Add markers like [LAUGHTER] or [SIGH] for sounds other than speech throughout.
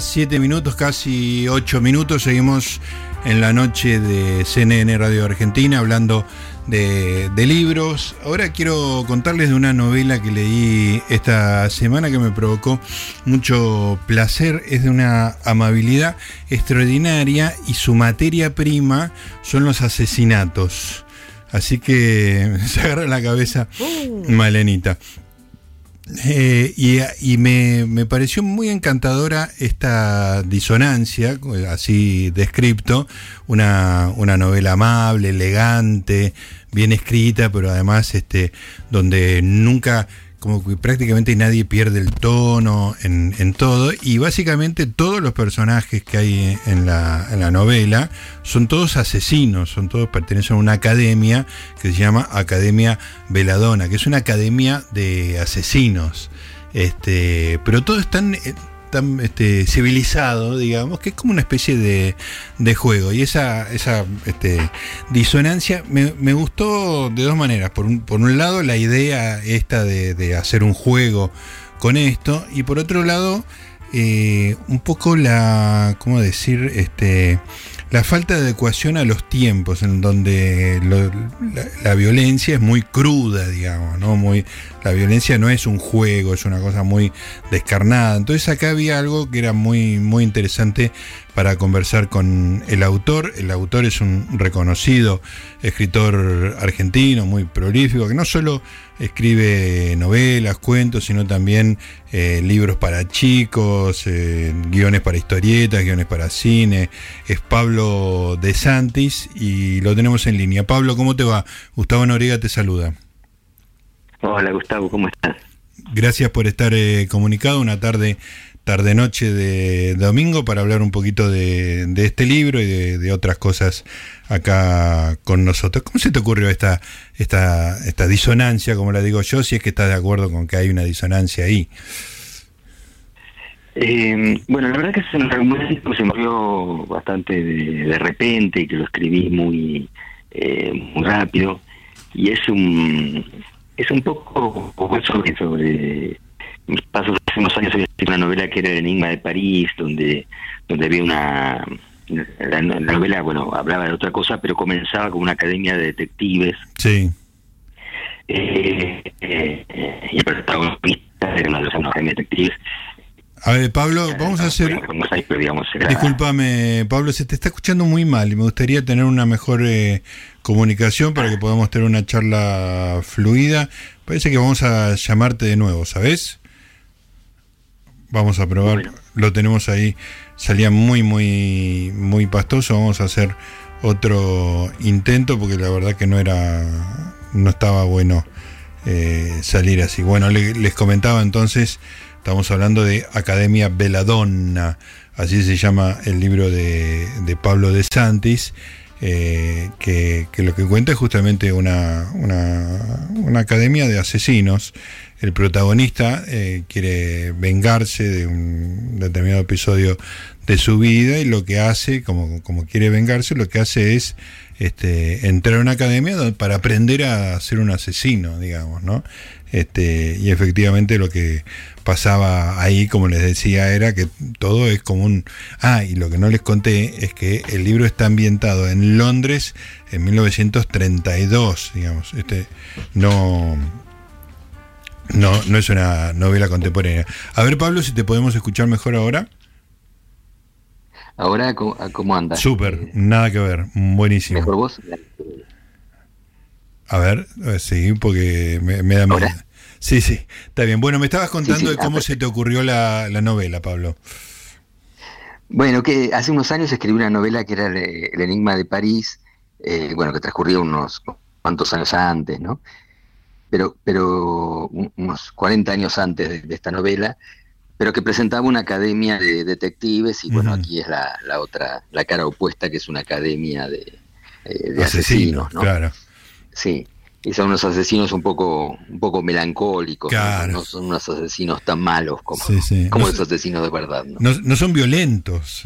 Siete minutos, casi ocho minutos, seguimos en la noche de CNN Radio Argentina hablando de, de, libros. Ahora quiero contarles de una novela que leí esta semana que me provocó mucho placer. Es de una amabilidad extraordinaria y su materia prima son los asesinatos. Así que [LAUGHS] se agarra la cabeza Malenita. Eh, y, me, me, pareció muy encantadora esta disonancia, así descripto, una, una novela amable, elegante, bien escrita, pero además este, donde nunca como que prácticamente nadie pierde el tono en, todo y básicamente todos los personajes que hay en la, en la, novela son todos asesinos, son todos pertenecen a una academia que se llama Academia Veladona, que es una academia de asesinos. Este, pero todos están tan este, civilizado, digamos, que es como una especie de, de juego. Y esa, esa este, disonancia me, gustó de dos maneras. Por un, por un lado, la idea esta de, hacer un juego con esto, y por otro lado, eh, un poco la, ¿cómo decir? Este, la falta de adecuación a los tiempos, en donde la, la, violencia es muy cruda, digamos, ¿no? Muy, la violencia no es un juego, es una cosa muy descarnada. Entonces acá había algo que era muy, muy interesante para conversar con el autor. El autor es un reconocido escritor argentino, muy prolífico, que no solo escribe novelas, cuentos, sino también eh, libros para chicos, eh, guiones para historietas, guiones para cine. Es Pablo De Santis y lo tenemos en línea. Pablo, ¿cómo te va? Gustavo Noriega te saluda. Hola Gustavo, ¿cómo estás? Gracias por estar eh, comunicado una tarde tarde noche de domingo para hablar un poquito de, de este libro y de, de, otras cosas acá con nosotros. ¿Cómo se te ocurrió esta, esta, esta disonancia, como la digo yo, si es que estás de acuerdo con que hay una disonancia ahí? Eh, bueno, la verdad que es un argumento que se ocurrió bastante de, de, repente y que lo escribí muy, eh, muy rápido y es un es un poco, sobre, sobre mis pasos hace unos años había escrito una novela que era El Enigma de París, donde, donde había una la, la, novela, bueno, hablaba de otra cosa, pero comenzaba con una academia de detectives. Sí. Eh, eh, y el protagonista era una de academia de detectives. A ver, Pablo, vamos a hacer. Disculpame, Pablo, se te está escuchando muy mal y me gustaría tener una mejor eh, comunicación para que podamos tener una charla fluida. Parece que vamos a llamarte de nuevo, ¿sabes? Vamos a probar. Bueno. Lo tenemos ahí. Salía muy, muy, muy pastoso. Vamos a hacer otro intento porque la verdad que no era, no estaba bueno eh, salir así. Bueno, le, les comentaba entonces. Estamos hablando de Academia Veladonna, así se llama el libro de, de Pablo de Santis, eh, que, lo que cuenta es justamente una, una, una academia de asesinos. El protagonista eh, quiere vengarse de un determinado episodio de su vida y lo que hace, como, como quiere vengarse, lo que hace es este, entrar a una academia para aprender a ser un asesino, digamos, ¿no? Este, y efectivamente lo que pasaba ahí, como les decía, era que todo es como un... Ah, y lo que no les conté es que el libro está ambientado en Londres en 1932, digamos. Este, no, no, no es una novela contemporánea. A ver, Pablo, si te podemos escuchar mejor ahora. Ahora, ¿cómo anda? Súper, nada que ver, buenísimo. ¿Mejor vos? A ver, sí, porque me, me da miedo. Sí, sí, está bien. Bueno, me estabas contando sí, sí, de cómo se te ocurrió la, la, novela, Pablo. Bueno, que hace unos años escribí una novela que era El, el Enigma de París, eh, bueno, que transcurría unos cuantos años antes, ¿no? Pero, pero unos 40 años antes de, de esta novela, pero que presentaba una academia de detectives y bueno, uh -huh. aquí es la, la, otra, la cara opuesta, que es una academia de, eh, de asesinos, asesinos, ¿no? Claro. Sí, y son unos asesinos un poco un poco melancólicos, claro. ¿no? no son unos asesinos tan malos como, sí, sí. como no, los asesinos de verdad. ¿no? No, no son violentos.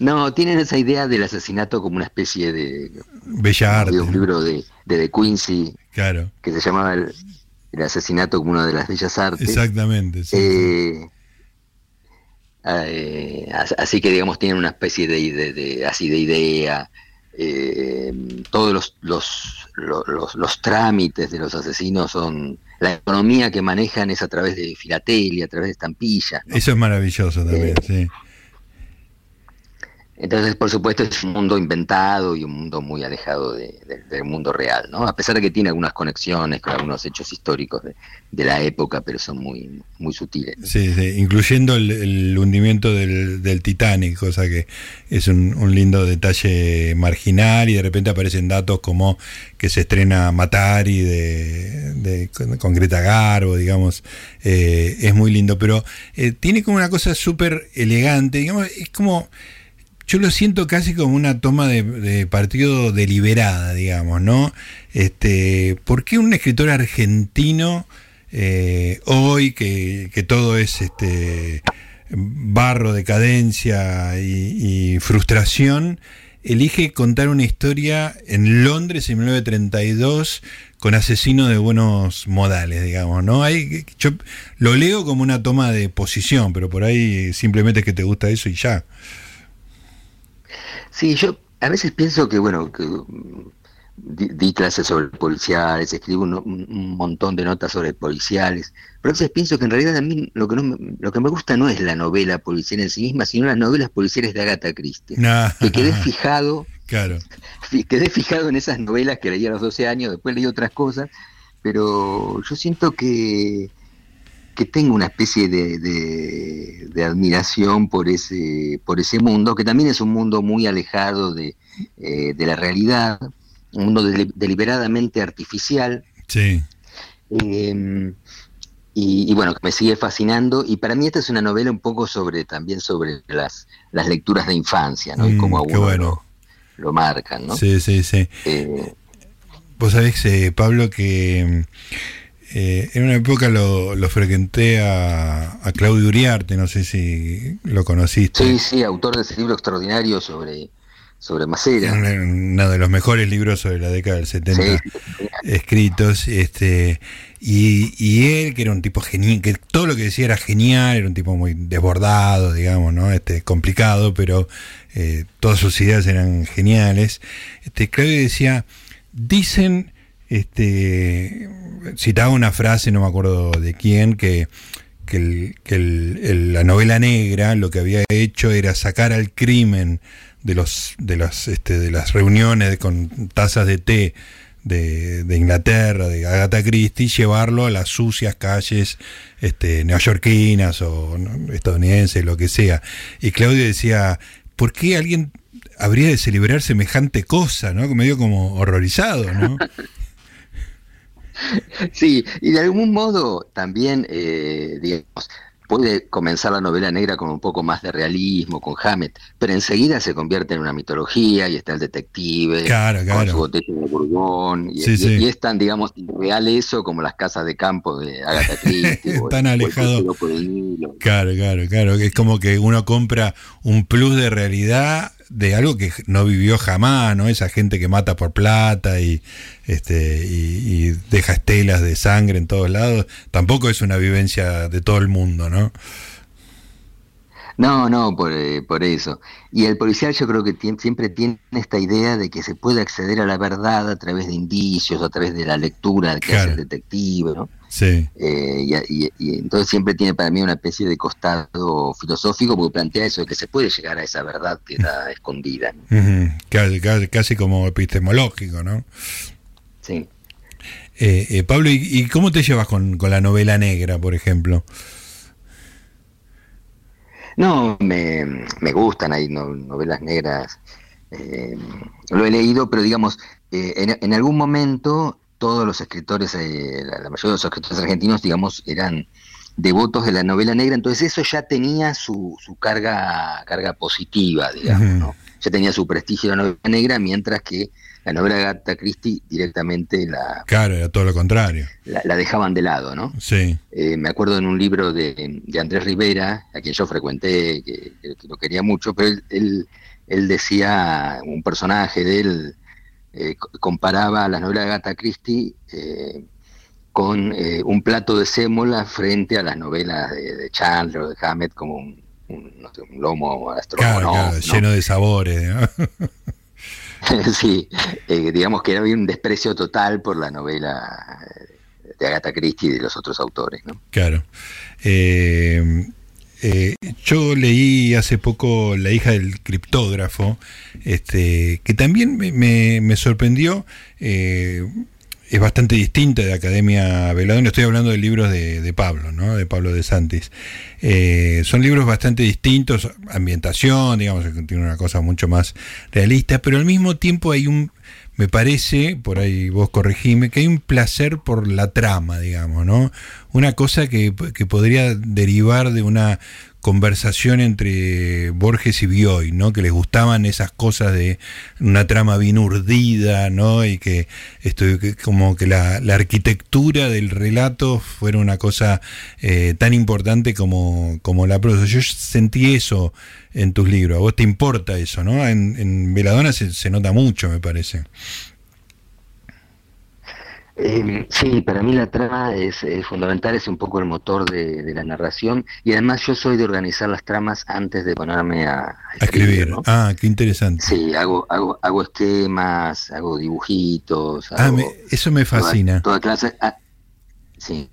No, tienen esa idea del asesinato como una especie de... Bella arte. De un libro de, de De Quincy, claro. que se llamaba el, el, asesinato como una de las bellas artes. Exactamente. Sí, eh, Eh, así que, digamos, tienen una especie de, así de idea. Eh, todos los, los, los, los, trámites de los asesinos son. La economía que manejan es a través de filatelia, a través de estampillas. Eso es maravilloso también, sí. Entonces, por supuesto, es un mundo inventado y un mundo muy alejado del mundo real, ¿no? A pesar de que tiene algunas conexiones con algunos hechos históricos de, la época, pero son muy, muy sutiles. Sí, sí, incluyendo el, hundimiento del, del, Titanic, cosa que es un, lindo detalle marginal y de repente aparecen datos como que se estrena Matari de, de con Greta Garbo, digamos, eh, es muy lindo, pero eh, tiene como una cosa súper elegante, digamos, es como yo lo siento casi como una toma de, partido deliberada, digamos, ¿no? Este, ¿Por qué un escritor argentino eh, hoy que, todo es este barro, decadencia y, frustración, elige contar una historia en Londres en 1932 con asesinos de buenos modales, digamos, ¿no? Hay, yo lo leo como una toma de posición, pero por ahí simplemente es que te gusta eso y ya. Sí, yo a veces pienso que, bueno, que mm, di, clases sobre policiales, escribo un, montón de notas sobre policiales, pero a veces pienso que en realidad a mí lo que, no lo que me gusta no es la novela policial en sí misma, sino las novelas policiales de Agatha Christie. Que quedé fijado, [LAUGHS] claro. quedé fijado en esas novelas que leí a los 12 años, después leí otras cosas, pero yo siento que que tengo una especie de, de, admiración por ese, por ese mundo, que también es un mundo muy alejado de, eh, la realidad, un mundo deliberadamente artificial. Sí. Em, y, bueno, que me sigue fascinando. Y para mí esta es una novela un poco sobre también sobre las, las lecturas de infancia, ¿no? y mm, cómo a uno lo, marcan, ¿no? Sí, sí, sí. Eh, Vos sabés, eh, Pablo, que eh, en una época lo, lo frecuenté a, Claudio Uriarte, no sé si lo conociste. Sí, sí, autor de ese libro extraordinario sobre, sobre Macera. Uno de los mejores libros sobre la década del 70 escritos. Este, y, y, él, que era un tipo genial, que todo lo que decía era genial, era un tipo muy desbordado, digamos, ¿no? Este, complicado, pero eh, todas sus ideas eran geniales. Este, Claudio decía, dicen este, citaba una frase, no me acuerdo de quién, que, la novela negra lo que había hecho era sacar al crimen de, los, de, las, este, de las reuniones con tazas de té de, Inglaterra, de Agatha Christie, llevarlo a las sucias calles este, neoyorquinas o estadounidenses, lo que sea. Y Claudio decía, ¿por qué alguien habría de celebrar semejante cosa? ¿no? Medio como horrorizado, ¿no? [LAUGHS] Sí, y de algún modo también, eh, digamos, puede comenzar la novela negra con un poco más de realismo, con Hammett, pero enseguida se convierte en una mitología y está el detective, con su botella de Bourgogne, y, es tan, digamos, real eso como las casas de campo de Agatha Christie. [LAUGHS] tan alejado. Claro, claro, claro, es como que uno compra un plus de realidad de algo que no vivió jamás, ¿no? Esa gente que mata por plata y, este, y, deja estelas de sangre en todos lados, tampoco es una vivencia de todo el mundo, ¿no? No, no, por, eh, por eso. Y el policial yo creo que siempre tiene esta idea de que se puede acceder a la verdad a través de indicios, a través de la lectura que hace el detective, ¿no? Sí. Eh, y, entonces siempre tiene para mí una especie de costado filosófico porque plantea eso de que se puede llegar a esa verdad que está escondida. casi, como epistemológico, ¿no? Sí. Eh, eh, Pablo, ¿y, cómo te llevas con, la novela negra, por ejemplo? No, me, me gustan, hay novelas negras. lo he leído, pero digamos, en, en, algún momento todos los escritores, eh, la, mayoría de los escritores argentinos, digamos, eran devotos de la novela negra, entonces eso ya tenía su, su carga, carga positiva, digamos, ¿no? Ya tenía su prestigio la novela negra, mientras que la novela de Agatha Christie directamente la... Claro, era todo lo contrario. La, dejaban de lado, ¿no? Sí. Eh, me acuerdo en un libro de, de, Andrés Rivera, a quien yo frecuenté, que, lo quería mucho, pero él, él decía, un personaje de él, eh, comparaba la novela de Agatha Christie eh, con eh, un plato de sémola frente a las novelas de, Chandler o de Hammett como un, un, lomo astronómico. lleno de sabores. [LAUGHS] sí, digamos que había un desprecio total por la novela de Agatha Christie y de los otros autores. ¿no? Claro. Eh, eh, yo leí hace poco La hija del criptógrafo, este, que también me, sorprendió. Eh, es bastante distinta de Academia Veladón. Estoy hablando de libros de, Pablo, ¿no? de Pablo de Santis. Eh, son libros bastante distintos, ambientación, digamos, tiene una cosa mucho más realista, pero al mismo tiempo hay un, me parece, por ahí vos corregime, que hay un placer por la trama, digamos, ¿no? Una cosa que, que podría derivar de una conversación entre Borges y Bioy, ¿no? Que les gustaban esas cosas de una trama bien urdida, ¿no? Y que esto, como que la, arquitectura del relato fuera una cosa eh, tan importante como, como la prosa. Yo sentí eso en tus libros. A vos te importa eso, ¿no? En, en Veladona se, se nota mucho, me parece. Eh, sí, para mí la trama es, fundamental, es un poco el motor de, la narración y además yo soy de organizar las tramas antes de ponerme a, escribir. Ah, qué interesante. Sí, hago, hago, hago esquemas, hago dibujitos. ah, eso me fascina. Toda, clase. Ah, sí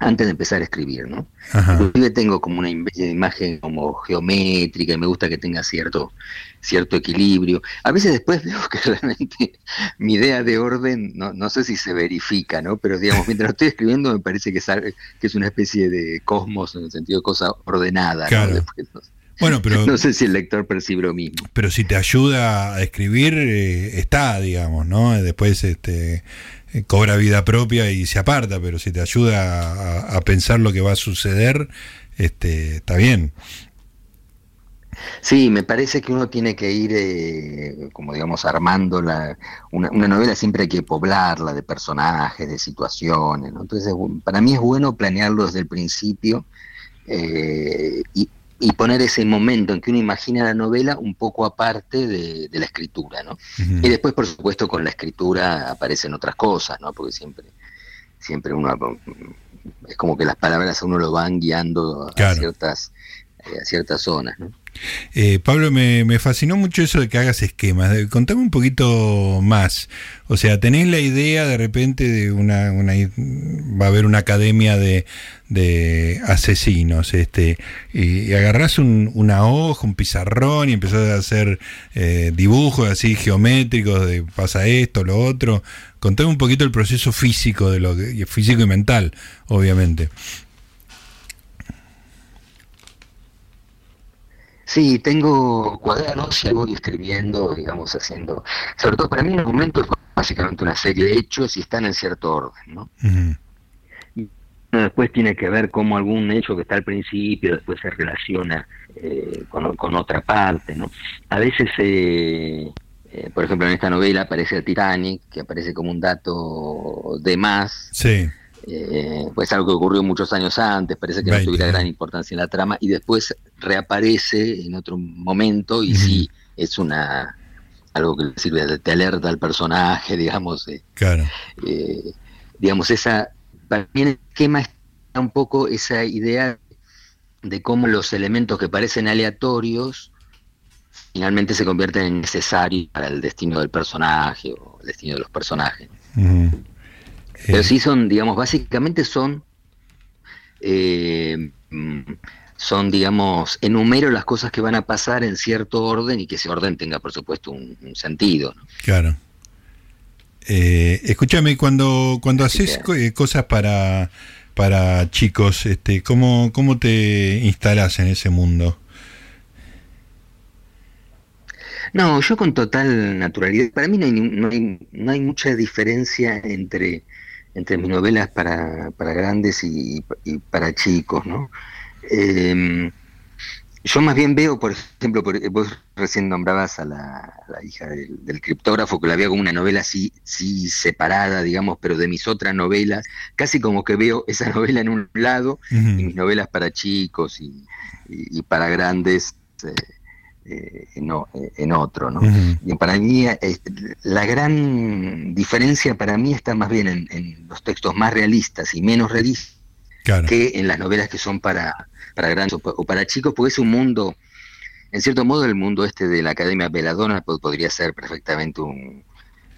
antes de empezar a escribir, ¿no? Inclusive tengo como una imagen como geométrica y me gusta que tenga cierto, cierto equilibrio. A veces después [LAUGHS] veo que realmente mi idea de orden, no, no sé si se verifica, ¿no? Pero digamos, mientras estoy escribiendo me parece que es, que es una especie de cosmos en el sentido de cosa ordenada, ¿no? bueno, pero, [LAUGHS] no sé si el lector percibe lo mismo. Pero si te ayuda a escribir, eh, está, digamos, ¿no? Después, este eh, cobra vida propia y se aparta, pero si te ayuda a, pensar lo que va a suceder, este, está bien. Sí, me parece que uno tiene que ir, eh, como digamos, armando la, una, novela, siempre hay que poblarla de personajes, de situaciones, Entonces, para mí es bueno planearlo desde el principio eh, y, y poner ese momento en que uno imagina la novela un poco aparte de, la escritura, ¿no? Y después, por supuesto, con la escritura aparecen otras cosas, ¿no? Porque siempre, siempre uno es como que las palabras a uno lo van guiando a ciertas a ciertas zonas, ¿no? Eh, Pablo, me, fascinó mucho eso de que hagas esquemas. Contame un poquito más. O sea, ¿tenés la idea de repente de una, una va a haber una academia de, de asesinos, este, y, agarrás un, una hoja, un pizarrón y empezás a hacer eh, dibujos así geométricos de pasa esto, lo otro? Contame un poquito el proceso físico de lo físico y mental, obviamente. Sí, tengo cuadernos y voy escribiendo, digamos, haciendo. Sobre todo para mí, en el momento es básicamente una serie de hechos y están en cierto orden, ¿no? y después tiene que ver cómo algún hecho que está al principio después se relaciona eh, con, otra parte, ¿no? A veces, eh, eh, por ejemplo, en esta novela aparece el Titanic, que aparece como un dato de más. Sí eh, pues algo que ocurrió muchos años antes, parece que no tuviera gran importancia en la trama, y después reaparece en otro momento y sí, es una algo que sirve, te alerta al personaje, [LAUGHS] digamos. Eh, claro. Eh, digamos, esa, para mí el esquema está un poco esa idea de cómo los elementos que parecen aleatorios finalmente se convierten en necesarios para el destino del personaje o el destino de los personajes. Pero sí son, digamos, básicamente son, eh, son, digamos, enumero las cosas que van a pasar en cierto orden y que ese orden tenga, por supuesto, un, sentido. Claro. Eh, escúchame, cuando, cuando haces eh, cosas para, para chicos, este, ¿cómo, ¿cómo te instalas en ese mundo? No, yo con total naturalidad. Para mí no hay, no hay, no hay mucha diferencia entre entre mis novelas para, para grandes y, para chicos, ¿no? Em, yo más bien veo, por ejemplo, vos recién nombrabas a la, hija del, criptógrafo, que la veo como una novela así, sí separada, digamos, pero de mis otras novelas, casi como que veo esa [LAUGHS] novela en un lado y mis novelas para chicos y, para grandes eh, eh, eh, en, otro. ¿no? Y para mí, eh, la gran diferencia para mí está más bien en, los textos más realistas y menos realistas, que en las novelas que son para, para grandes o, para chicos, porque es un mundo, en cierto modo el mundo este de la Academia Veladona podría ser perfectamente un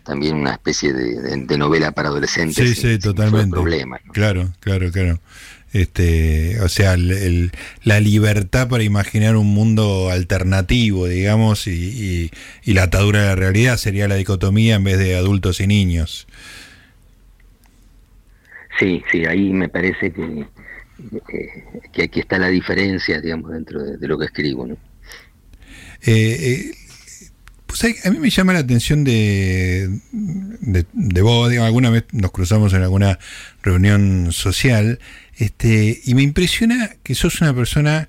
también una especie de, novela para adolescentes. Sí, sí, totalmente. Problema, Claro, claro, claro. Este, o sea, la libertad para imaginar un mundo alternativo, digamos, y, la atadura de la realidad sería la dicotomía en vez de adultos y niños. Sí, sí, ahí me parece que, que aquí está la diferencia, digamos, dentro de, lo que escribo. ¿no? Eh, eh, pues a mí me llama la atención de, de, vos, alguna vez nos cruzamos en alguna reunión social, este, y me impresiona que sos una persona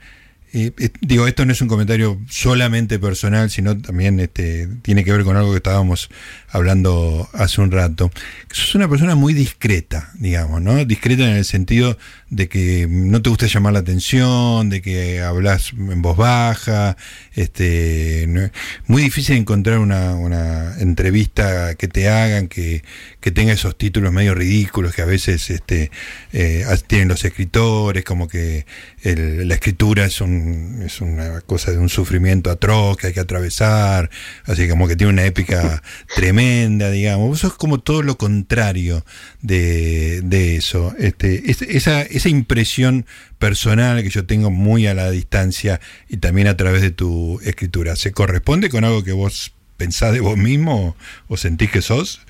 eh, eh, digo, esto no es un comentario solamente personal, sino también este, tiene que ver con algo que estábamos hablando hace un rato. Sos una persona muy discreta, digamos, ¿no? Discreta en el sentido de que no te gusta llamar la atención, de que hablas en voz baja, este, muy difícil encontrar una, una entrevista que te hagan, que, que, tenga esos títulos medio ridículos que a veces este, eh, tienen los escritores, como que la escritura es, un, es una cosa de un sufrimiento atroz que hay que atravesar, así como que tiene una épica [LAUGHS] tremenda, digamos. Vos sos como todo lo contrario de, de eso. Este, esa, esa impresión personal que yo tengo muy a la distancia y también a través de tu escritura, ¿se corresponde con algo que vos pensás de vos mismo o, sentís que sos?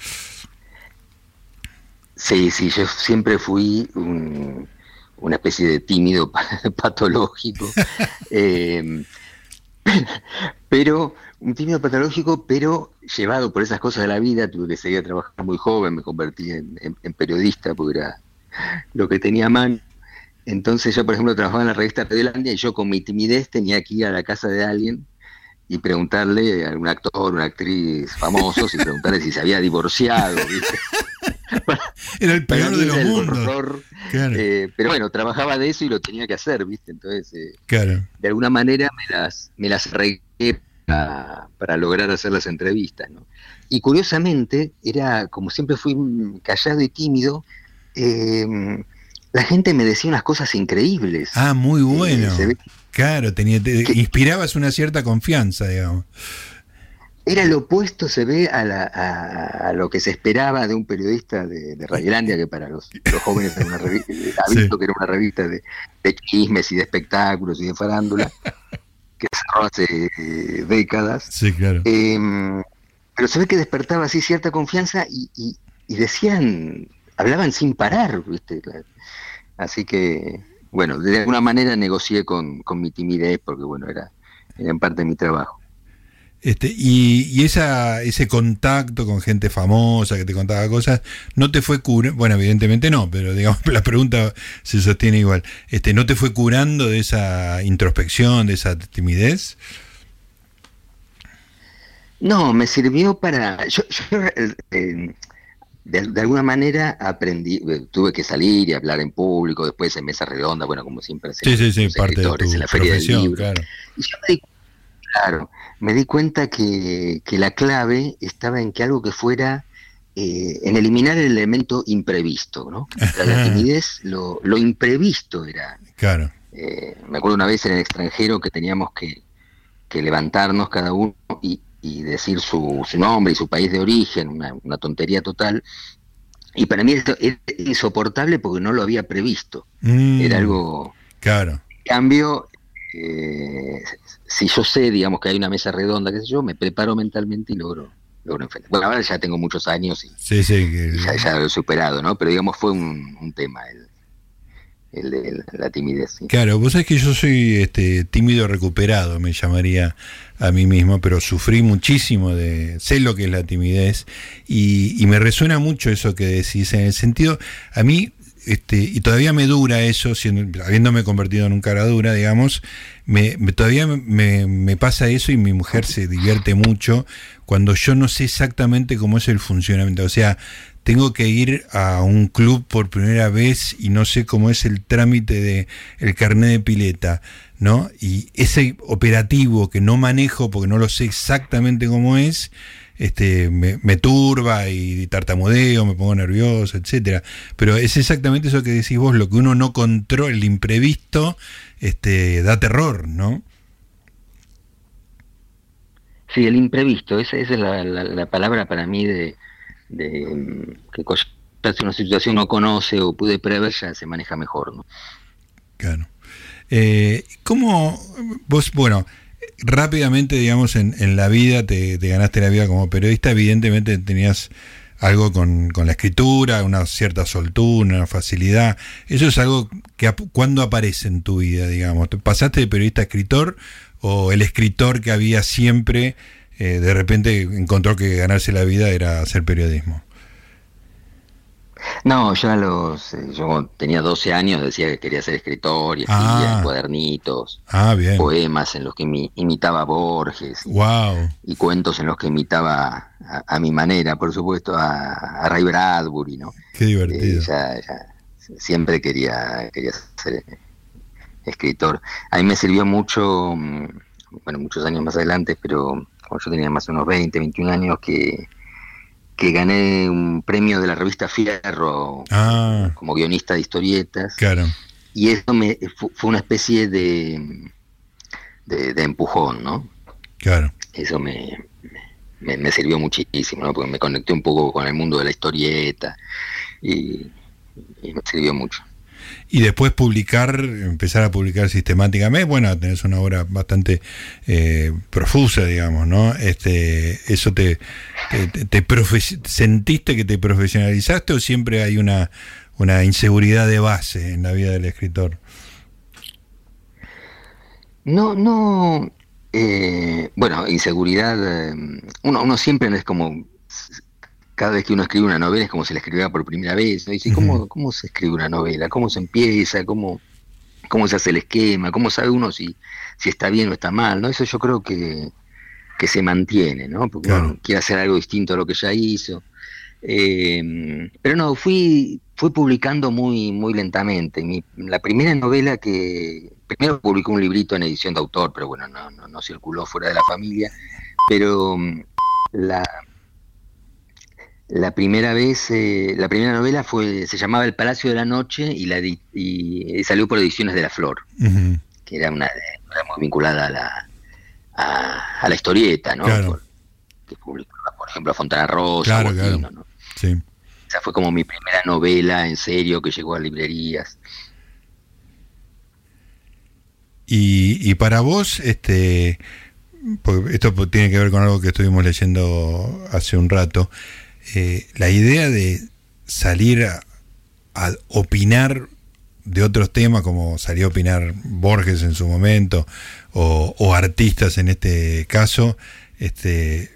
Sí, sí, yo siempre fui una especie de tímido [LAUGHS] patológico, [LAUGHS] em, pero un tímido patológico, pero llevado por esas cosas de la vida, tuve que seguir trabajando muy joven, me convertí en, en periodista porque era lo que tenía a mano. Entonces yo, por ejemplo, trabajaba en la revista Radiolandia y yo con mi timidez tenía que ir a la casa de alguien y preguntarle a un actor, una actriz famosos y preguntarle si se había divorciado. [LAUGHS] Era el peor de los mundos. Eh, pero bueno, trabajaba de eso y lo tenía que hacer, ¿viste? Entonces, eh, de alguna manera me las, me las arreglé para, lograr hacer las entrevistas, ¿no? Y curiosamente, era como siempre fui callado y tímido, eh, la gente me decía unas cosas increíbles. Ah, muy bueno. claro, tenía, inspirabas una cierta confianza, digamos. Era lo opuesto, se ve, a, lo que se esperaba de un periodista de, de Radiolandia, que para los, jóvenes era una revista, [LAUGHS] visto que era una revista de, chismes y de espectáculos y de farándula, [LAUGHS] que cerró hace eh, décadas. Sí, claro. Em, pero se ve que despertaba así cierta confianza y, y decían, hablaban sin parar, ¿viste? Así que, bueno, de alguna manera negocié con, mi timidez porque, bueno, era, en parte mi trabajo. Este, y, y esa, ese contacto con gente famosa que te contaba cosas, ¿no te fue curando? Bueno, evidentemente no, pero digamos, [LAUGHS] la pregunta se sostiene igual. Este, ¿No te fue curando de esa introspección, de esa timidez? No, me sirvió para... Yo, eh, de, alguna manera aprendí, eh, tuve que salir y hablar en público, después en mesa redonda, bueno, como siempre sí, sí, sí, parte de tu en la feria del libro. Claro. Y yo me di, claro, me di cuenta que, que la clave estaba en que algo que fuera, eh, en eliminar el elemento imprevisto, ¿no? La, timidez, lo, lo, imprevisto era. Claro. Eh, me acuerdo una vez en el extranjero que teníamos que, que levantarnos cada uno y, y decir su, su nombre y su país de origen, una, tontería total. Y para mí esto es insoportable porque no lo había previsto. Mm. Era algo... Claro. En cambio, eh, si yo sé, digamos, que hay una mesa redonda, qué sé yo, me preparo mentalmente y logro, logro enfrentar. Bueno, ahora ya tengo muchos años y, sí, sí, ya, lo he superado, ¿no? Pero digamos, fue un, un tema el, el de la timidez. Claro, vos sabés que yo soy este, tímido recuperado, me llamaría a mí mismo, pero sufrí muchísimo de, sé lo que es la timidez y, me resuena mucho eso que decís, en el sentido, a mí, este, y todavía me dura eso, siendo, habiéndome convertido en un cara dura, digamos, me, todavía me, pasa eso y mi mujer se divierte mucho cuando yo no sé exactamente cómo es el funcionamiento, o sea, tengo que ir a un club por primera vez y no sé cómo es el trámite de el carnet de pileta, ¿no? Y ese operativo que no manejo porque no lo sé exactamente cómo es, este, me, turba y tartamudeo, me pongo nervioso, etcétera. Pero es exactamente eso que decís vos, lo que uno no controla, el imprevisto, este, da terror, ¿no? Sí, el imprevisto, esa, es la, palabra para mí de, de que si una situación no conoce o pude prever, ya se maneja mejor, ¿no? Claro. Eh, ¿Cómo vos, bueno, rápidamente, digamos, en, en la vida te, ganaste la vida como periodista, evidentemente tenías algo con, la escritura, una cierta soltura, una facilidad. Eso es algo que cuando aparece en tu vida, digamos. ¿Pasaste de periodista a escritor o el escritor que había siempre eh, de repente encontró que ganarse la vida era hacer periodismo? No, ya los, eh, yo tenía 12 años decía que quería ser escritor y escribía ah. cuadernitos, ah, poemas en los que imitaba a Borges y, cuentos en los que imitaba a, mi manera, por supuesto, a, Ray Bradbury, ¿no? Qué divertido. Eh, siempre quería, quería ser escritor. A mí me sirvió mucho, mm, bueno, muchos años más adelante, pero cuando yo tenía más o menos 20, 21 años, que que gané un premio de la revista Fierro ah. como guionista de historietas. Claro. Y eso me, fue una especie de, de, empujón, ¿no? Claro. Eso me, me, sirvió muchísimo, ¿no? Porque me conecté un poco con el mundo de la historieta y me sirvió mucho y después publicar, empezar a publicar sistemáticamente, bueno, tenés una obra bastante eh, profusa, digamos, ¿no? Este, ¿Eso te, te, sentiste que te profesionalizaste o siempre hay una, una inseguridad de base en la vida del escritor? No, no, eh, bueno, inseguridad, eh, uno, uno siempre es como cada vez que uno escribe una novela es como si la escribiera por primera vez. ¿no? Dice, ¿cómo, ¿cómo se escribe una novela? ¿Cómo se empieza? ¿Cómo, cómo se hace el esquema? ¿Cómo sabe uno si, si está bien o está mal? ¿no? Eso yo creo que, que se mantiene, ¿no? Porque uno quiere hacer algo distinto a lo que ya hizo. Eh, pero no, fui, fui publicando muy, muy lentamente. Mi, la primera novela que. Primero publicó un librito en edición de autor, pero bueno, no, no, no circuló fuera de la familia. Pero mm, la, la primera vez, eh, la primera novela fue, se llamaba El Palacio de la Noche y, la, y salió por Ediciones de la Flor, que era una, muy vinculada a la, a, la historieta, ¿no? que publicaba, por ejemplo, a Fontana Rosa, claro, ¿no? Sí. Esa fue como mi primera novela en serio que llegó a librerías. Y, y para vos, este, esto tiene que ver con algo que estuvimos leyendo hace un rato. Eh, la idea de salir a, opinar de otros temas, como salió a opinar Borges en su momento, o, artistas en este caso, este,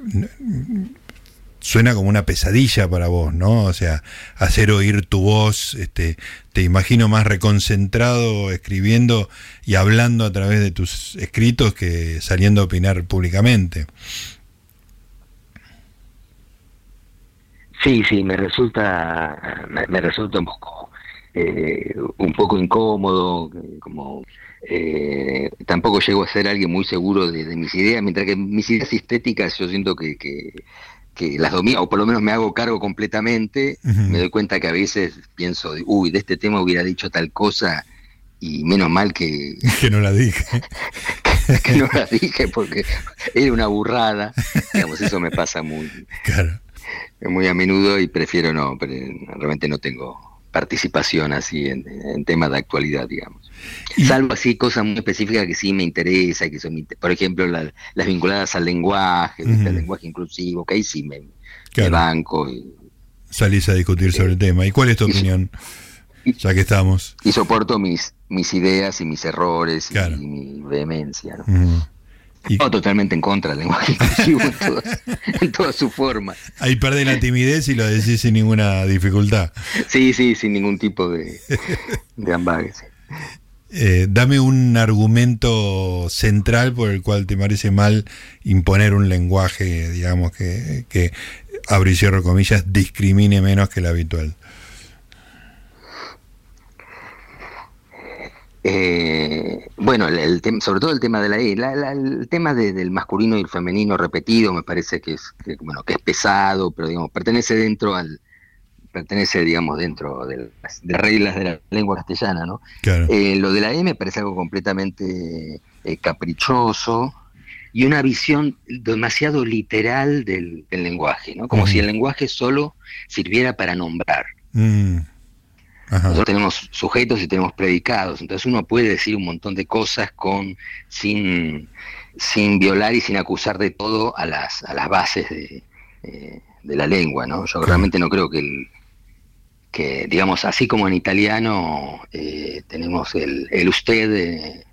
suena como una pesadilla para vos, ¿no? O sea, hacer oír tu voz, este, te imagino más reconcentrado escribiendo y hablando a través de tus escritos que saliendo a opinar públicamente. Sí, sí, me resulta, me, resulta un poco, eh, un poco incómodo, como eh, tampoco llego a ser alguien muy seguro de, mis ideas, mientras que mis ideas estéticas yo siento que, que, las domino, o por lo menos me hago cargo completamente, me doy cuenta que a veces pienso, uy, de este tema hubiera dicho tal cosa y menos mal que... [LAUGHS] Que no la dije. [LAUGHS] que no la dije porque era una burrada, digamos, eso me pasa muy... Claro muy a menudo y prefiero no, pero realmente no tengo participación así en, temas de actualidad, digamos. Salvo así cosas muy específicas que sí me interesa, que son, por ejemplo, las vinculadas al lenguaje, al lenguaje inclusivo, que ahí sí me, banco. Y, Salís a discutir sobre el tema. ¿Y cuál es tu opinión? ya que estamos. Y soporto mis, mis ideas y mis errores y, mi vehemencia. ¿no? [LAUGHS] totalmente en contra del lenguaje inclusivo en todas, [LAUGHS] sus formas. Ahí perde la timidez y lo decís sin ninguna dificultad. Sí, sí, sin ningún tipo de, de eh, dame un argumento central por el cual te parece mal imponer un lenguaje, digamos, que, que abro y cierro comillas, discrimine menos que el habitual. Eh, bueno, el, sobre todo el tema de la E, el tema del masculino y el femenino repetido me parece que es bueno que es pesado, pero digamos pertenece dentro al pertenece digamos dentro de las reglas de la lengua castellana, ¿no? Eh, lo de la E me parece algo completamente eh, caprichoso y una visión demasiado literal del, lenguaje, ¿no? Como si el lenguaje solo sirviera para nombrar. Nosotros tenemos sujetos y tenemos predicados, entonces uno puede decir un montón de cosas con sin, sin violar y sin acusar de todo a las, a las bases de, eh, la lengua, ¿no? Yo realmente no creo que el, que digamos así como en italiano eh, tenemos el, el usted eh,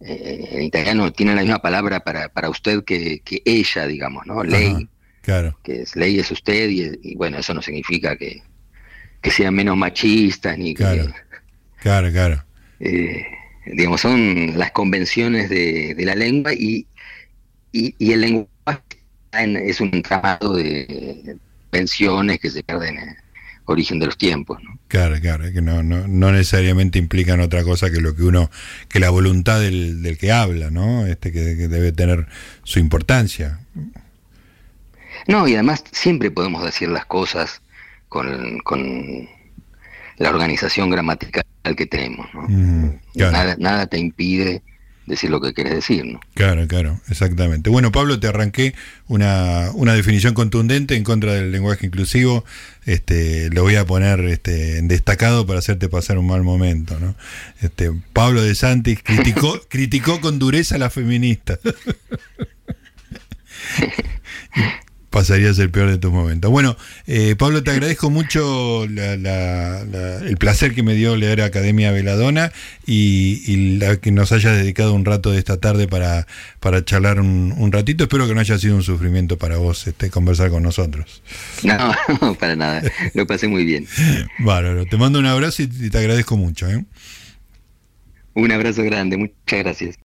en italiano tiene la misma palabra para, para usted que, que ella digamos no ley. claro. Que es ley es usted y, bueno eso no significa que, que sean menos machistas ni claro, que... Claro, claro. Eh, digamos, son las convenciones de, la lengua y, y, el lenguaje es un entramado de convenciones que se pierden en origen de los tiempos. ¿no? Claro, claro, que no, no, no, necesariamente implican otra cosa que lo que uno, que la voluntad del, del que habla, ¿no? Este que, que debe tener su importancia. No, y además siempre podemos decir las cosas con, con la organización gramatical que tenemos. nada, nada te impide decir lo que quieres decir. ¿no? Claro, claro, exactamente. Bueno, Pablo, te arranqué una, una definición contundente en contra del lenguaje inclusivo. Este, lo voy a poner este, en destacado para hacerte pasar un mal momento. ¿no? Este, Pablo de Santis criticó, [LAUGHS] criticó con dureza a la feminista. [LAUGHS] pasaría a ser el peor de tus momentos. Bueno, eh, Pablo, te agradezco mucho el placer que me dio leer Academia Veladona y, la, que nos hayas dedicado un rato de esta tarde para, para charlar un, ratito. Espero que no haya sido un sufrimiento para vos este, conversar con nosotros. [LAUGHS] No, para nada. Lo pasé muy bien. Bárbaro. Te mando un abrazo y te agradezco mucho. ¿eh? Un abrazo grande. Muchas gracias.